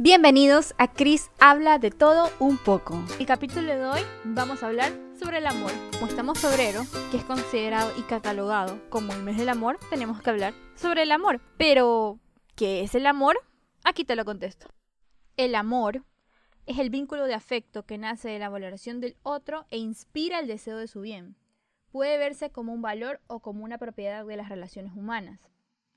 Bienvenidos a Chris Habla de todo un poco. El capítulo de hoy vamos a hablar sobre el amor. Como estamos febrero, que es considerado y catalogado como el mes del amor, tenemos que hablar sobre el amor. Pero, ¿qué es el amor? Aquí te lo contesto. El amor es el vínculo de afecto que nace de la valoración del otro e inspira el deseo de su bien. Puede verse como un valor o como una propiedad de las relaciones humanas.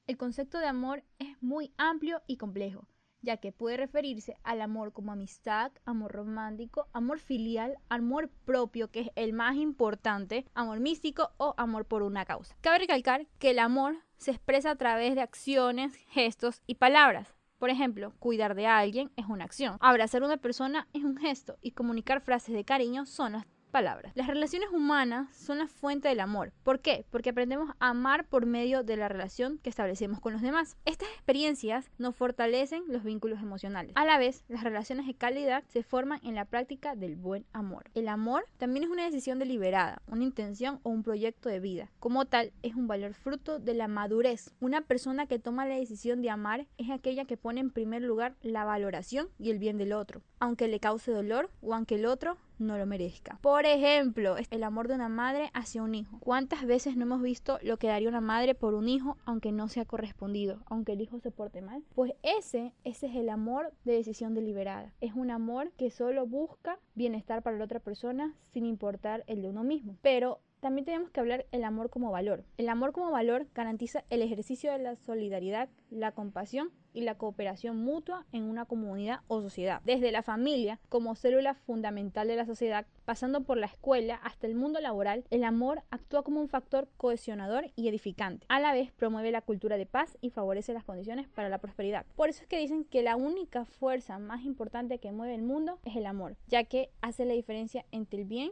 El concepto de amor es muy amplio y complejo ya que puede referirse al amor como amistad, amor romántico, amor filial, amor propio, que es el más importante, amor místico o amor por una causa. Cabe recalcar que el amor se expresa a través de acciones, gestos y palabras. Por ejemplo, cuidar de alguien es una acción, abrazar a una persona es un gesto y comunicar frases de cariño son palabras. Las relaciones humanas son la fuente del amor. ¿Por qué? Porque aprendemos a amar por medio de la relación que establecemos con los demás. Estas experiencias nos fortalecen los vínculos emocionales. A la vez, las relaciones de calidad se forman en la práctica del buen amor. El amor también es una decisión deliberada, una intención o un proyecto de vida. Como tal, es un valor fruto de la madurez. Una persona que toma la decisión de amar es aquella que pone en primer lugar la valoración y el bien del otro, aunque le cause dolor o aunque el otro no lo merezca. Por ejemplo, el amor de una madre hacia un hijo. ¿Cuántas veces no hemos visto lo que daría una madre por un hijo aunque no sea correspondido, aunque el hijo se porte mal? Pues ese, ese es el amor de decisión deliberada. Es un amor que solo busca bienestar para la otra persona sin importar el de uno mismo. Pero también tenemos que hablar el amor como valor. El amor como valor garantiza el ejercicio de la solidaridad, la compasión y la cooperación mutua en una comunidad o sociedad. Desde la familia como célula fundamental de la sociedad, pasando por la escuela hasta el mundo laboral, el amor actúa como un factor cohesionador y edificante. A la vez promueve la cultura de paz y favorece las condiciones para la prosperidad. Por eso es que dicen que la única fuerza más importante que mueve el mundo es el amor, ya que hace la diferencia entre el bien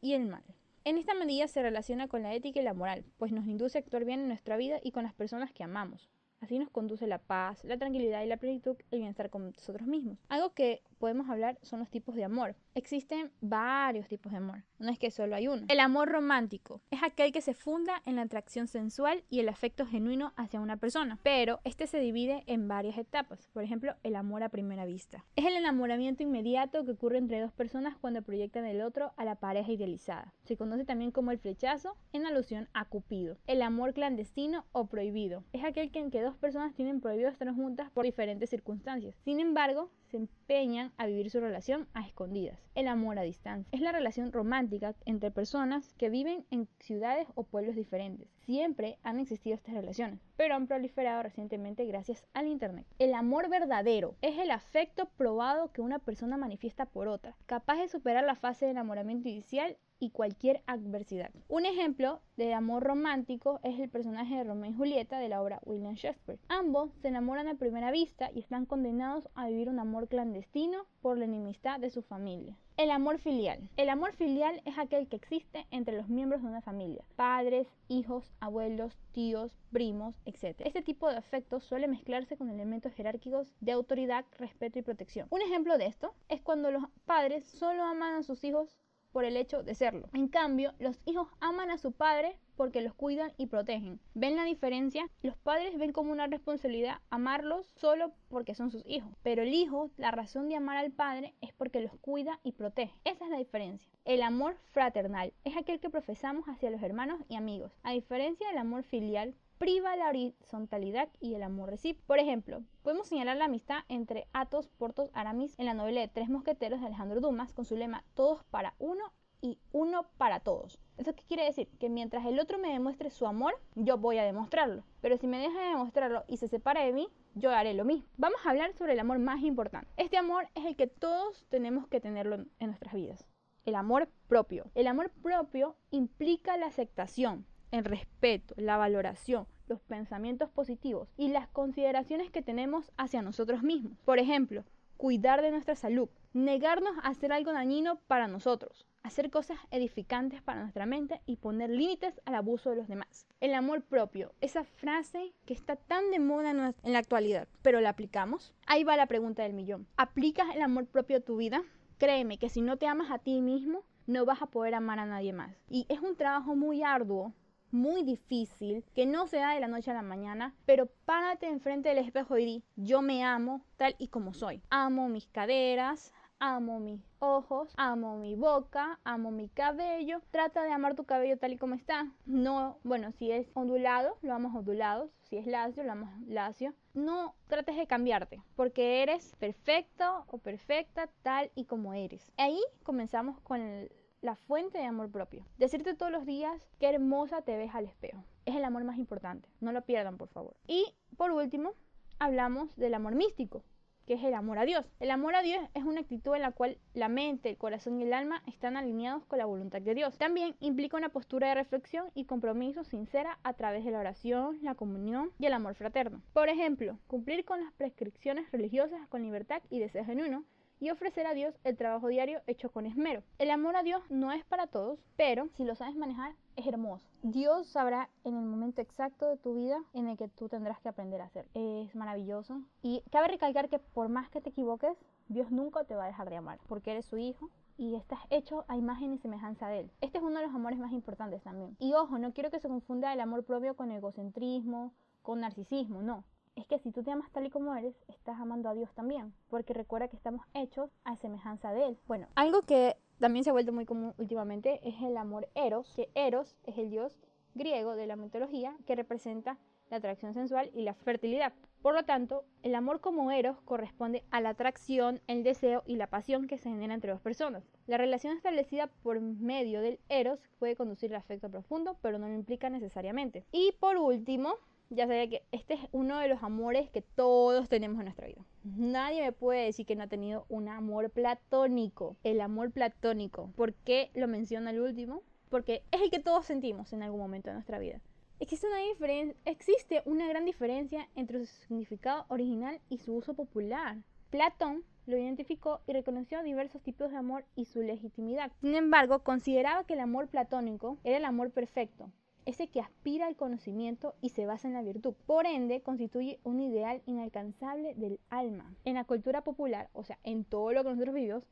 y el mal. En esta medida se relaciona con la ética y la moral, pues nos induce a actuar bien en nuestra vida y con las personas que amamos. Así nos conduce la paz, la tranquilidad y la plenitud, el bienestar con nosotros mismos. Algo que podemos hablar son los tipos de amor. Existen varios tipos de amor, no es que solo hay uno. El amor romántico es aquel que se funda en la atracción sensual y el afecto genuino hacia una persona, pero este se divide en varias etapas. Por ejemplo, el amor a primera vista. Es el enamoramiento inmediato que ocurre entre dos personas cuando proyectan el otro a la pareja idealizada. Se conoce también como el flechazo en alusión a Cupido. El amor clandestino o prohibido es aquel en que dos personas tienen prohibido estar juntas por diferentes circunstancias. Sin embargo, se empeñan a vivir su relación a escondidas. El amor a distancia es la relación romántica entre personas que viven en ciudades o pueblos diferentes. Siempre han existido estas relaciones, pero han proliferado recientemente gracias al Internet. El amor verdadero es el afecto probado que una persona manifiesta por otra, capaz de superar la fase de enamoramiento inicial y cualquier adversidad. Un ejemplo de amor romántico es el personaje de Romeo y Julieta de la obra William Shakespeare. Ambos se enamoran a primera vista y están condenados a vivir un amor clandestino por la enemistad de su familia. El amor filial. El amor filial es aquel que existe entre los miembros de una familia, padres, hijos, abuelos, tíos, primos, etc. Este tipo de afectos suele mezclarse con elementos jerárquicos de autoridad, respeto y protección. Un ejemplo de esto es cuando los padres solo aman a sus hijos por el hecho de serlo. En cambio, los hijos aman a su padre porque los cuidan y protegen. ¿Ven la diferencia? Los padres ven como una responsabilidad amarlos solo porque son sus hijos, pero el hijo, la razón de amar al padre es porque los cuida y protege. Esa es la diferencia. El amor fraternal es aquel que profesamos hacia los hermanos y amigos, a diferencia del amor filial priva la horizontalidad y el amor recíproco. Por ejemplo, podemos señalar la amistad entre Athos, Portos, Aramis en la novela de Tres Mosqueteros de Alejandro Dumas con su lema Todos para uno y uno para todos. ¿Eso qué quiere decir? Que mientras el otro me demuestre su amor, yo voy a demostrarlo. Pero si me deja de demostrarlo y se separa de mí, yo haré lo mismo. Vamos a hablar sobre el amor más importante. Este amor es el que todos tenemos que tenerlo en nuestras vidas. El amor propio. El amor propio implica la aceptación, el respeto, la valoración, los pensamientos positivos y las consideraciones que tenemos hacia nosotros mismos. Por ejemplo, cuidar de nuestra salud, negarnos a hacer algo dañino para nosotros, hacer cosas edificantes para nuestra mente y poner límites al abuso de los demás. El amor propio, esa frase que está tan de moda en la actualidad, pero la aplicamos. Ahí va la pregunta del millón. ¿Aplicas el amor propio a tu vida? Créeme que si no te amas a ti mismo, no vas a poder amar a nadie más. Y es un trabajo muy arduo muy difícil, que no se da de la noche a la mañana, pero párate enfrente del espejo y di, yo me amo tal y como soy. Amo mis caderas, amo mis ojos, amo mi boca, amo mi cabello. Trata de amar tu cabello tal y como está. No, bueno, si es ondulado, lo amas ondulado. Si es lacio, lo amas lacio. No trates de cambiarte, porque eres perfecto o perfecta tal y como eres. Ahí comenzamos con la fuente de amor propio. Decirte todos los días qué hermosa te ves al espejo. Es el amor más importante. No lo pierdan, por favor. Y por último, hablamos del amor místico que es el amor a Dios. El amor a Dios es una actitud en la cual la mente, el corazón y el alma están alineados con la voluntad de Dios. También implica una postura de reflexión y compromiso sincera a través de la oración, la comunión y el amor fraterno. Por ejemplo, cumplir con las prescripciones religiosas con libertad y deseo genuino y ofrecer a Dios el trabajo diario hecho con esmero. El amor a Dios no es para todos, pero si lo sabes manejar es hermoso. Dios sabrá en el momento exacto de tu vida en el que tú tendrás que aprender a hacer. Es maravilloso. Y cabe recalcar que por más que te equivoques, Dios nunca te va a dejar de amar, porque eres su hijo y estás hecho a imagen y semejanza de Él. Este es uno de los amores más importantes también. Y ojo, no quiero que se confunda el amor propio con egocentrismo, con narcisismo, no es que si tú te amas tal y como eres, estás amando a Dios también, porque recuerda que estamos hechos a semejanza de Él. Bueno, algo que también se ha vuelto muy común últimamente es el amor eros, que eros es el dios griego de la mitología que representa la atracción sensual y la fertilidad. Por lo tanto, el amor como eros corresponde a la atracción, el deseo y la pasión que se genera entre dos personas. La relación establecida por medio del eros puede conducir al afecto profundo, pero no lo implica necesariamente. Y por último, ya sabía que este es uno de los amores que todos tenemos en nuestra vida. Nadie me puede decir que no ha tenido un amor platónico. El amor platónico. ¿Por qué lo menciona el último? Porque es el que todos sentimos en algún momento de nuestra vida. Existe una, existe una gran diferencia entre su significado original y su uso popular. Platón lo identificó y reconoció diversos tipos de amor y su legitimidad. Sin embargo, consideraba que el amor platónico era el amor perfecto, ese que aspira al conocimiento y se basa en la virtud. Por ende, constituye un ideal inalcanzable del alma. En la cultura popular, o sea, en todo lo que nosotros vivimos,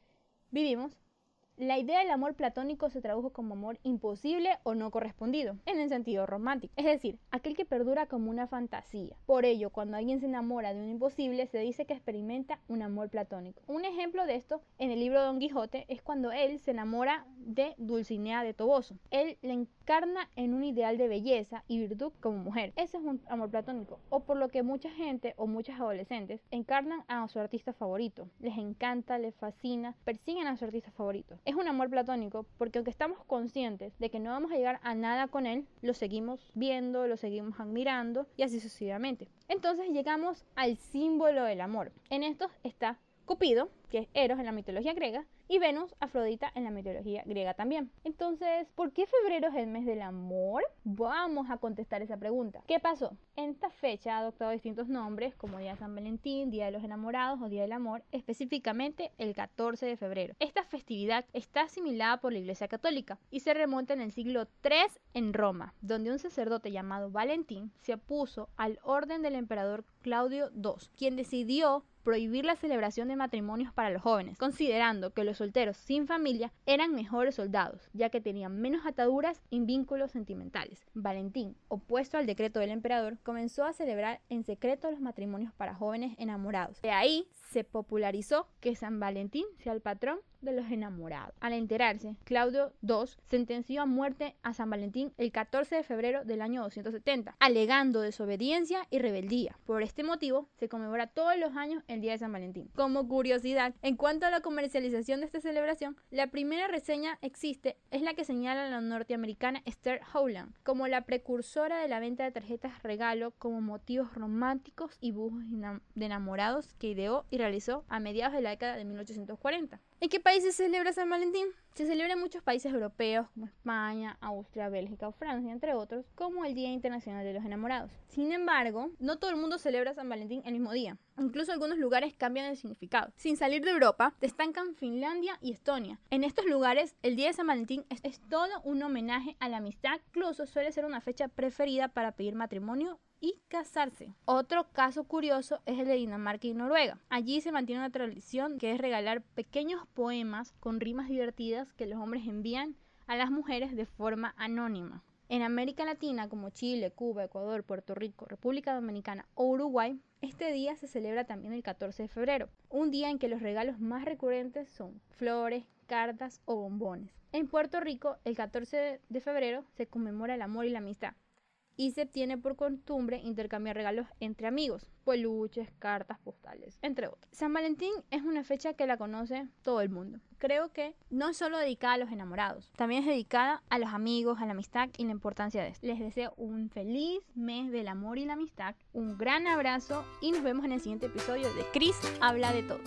vivimos la idea del amor platónico se tradujo como amor imposible o no correspondido, en el sentido romántico, es decir, aquel que perdura como una fantasía. Por ello, cuando alguien se enamora de un imposible, se dice que experimenta un amor platónico. Un ejemplo de esto en el libro Don Quijote es cuando él se enamora de Dulcinea de Toboso. Él le encarna en un ideal de belleza y virtud como mujer. Ese es un amor platónico, o por lo que mucha gente o muchas adolescentes encarnan a su artista favorito. Les encanta, les fascina, persiguen a su artista favorito es un amor platónico porque aunque estamos conscientes de que no vamos a llegar a nada con él, lo seguimos viendo, lo seguimos admirando y así sucesivamente. Entonces llegamos al símbolo del amor. En esto está Cupido, que es Eros en la mitología griega, y Venus, Afrodita en la mitología griega también. Entonces, ¿por qué febrero es el mes del amor? Vamos a contestar esa pregunta. ¿Qué pasó? En esta fecha ha adoptado distintos nombres como Día de San Valentín, Día de los Enamorados o Día del Amor, específicamente el 14 de febrero. Esta festividad está asimilada por la Iglesia Católica y se remonta en el siglo III en Roma, donde un sacerdote llamado Valentín se opuso al orden del emperador Claudio II, quien decidió prohibir la celebración de matrimonios para los jóvenes, considerando que los solteros sin familia eran mejores soldados, ya que tenían menos ataduras y vínculos sentimentales. Valentín, opuesto al decreto del emperador, comenzó a celebrar en secreto los matrimonios para jóvenes enamorados. De ahí se popularizó que San Valentín sea el patrón de los enamorados. Al enterarse, Claudio II sentenció a muerte a San Valentín el 14 de febrero del año 270, alegando desobediencia y rebeldía. Por este motivo, se conmemora todos los años el Día de San Valentín. Como curiosidad, en cuanto a la comercialización de esta celebración, la primera reseña existe es la que señala la norteamericana Esther Howland como la precursora de la venta de tarjetas regalo como motivos románticos y bujos de enamorados que ideó y realizó a mediados de la década de 1840. ¿En qué países se celebra San Valentín? Se celebra en muchos países europeos como España, Austria, Bélgica o Francia, entre otros, como el Día Internacional de los Enamorados. Sin embargo, no todo el mundo celebra San Valentín el mismo día. Incluso algunos lugares cambian el significado. Sin salir de Europa, destacan Finlandia y Estonia. En estos lugares, el Día de San Valentín es, es todo un homenaje a la amistad, incluso suele ser una fecha preferida para pedir matrimonio y casarse. Otro caso curioso es el de Dinamarca y Noruega. Allí se mantiene una tradición que es regalar pequeños poemas con rimas divertidas que los hombres envían a las mujeres de forma anónima. En América Latina, como Chile, Cuba, Ecuador, Puerto Rico, República Dominicana o Uruguay, este día se celebra también el 14 de febrero, un día en que los regalos más recurrentes son flores, cartas o bombones. En Puerto Rico, el 14 de febrero se conmemora el amor y la amistad y se tiene por costumbre intercambiar regalos entre amigos, peluches, cartas postales, entre otros. San Valentín es una fecha que la conoce todo el mundo. Creo que no es solo dedicada a los enamorados, también es dedicada a los amigos, a la amistad y la importancia de esto. Les deseo un feliz mes del amor y la amistad, un gran abrazo y nos vemos en el siguiente episodio de Chris habla de todo.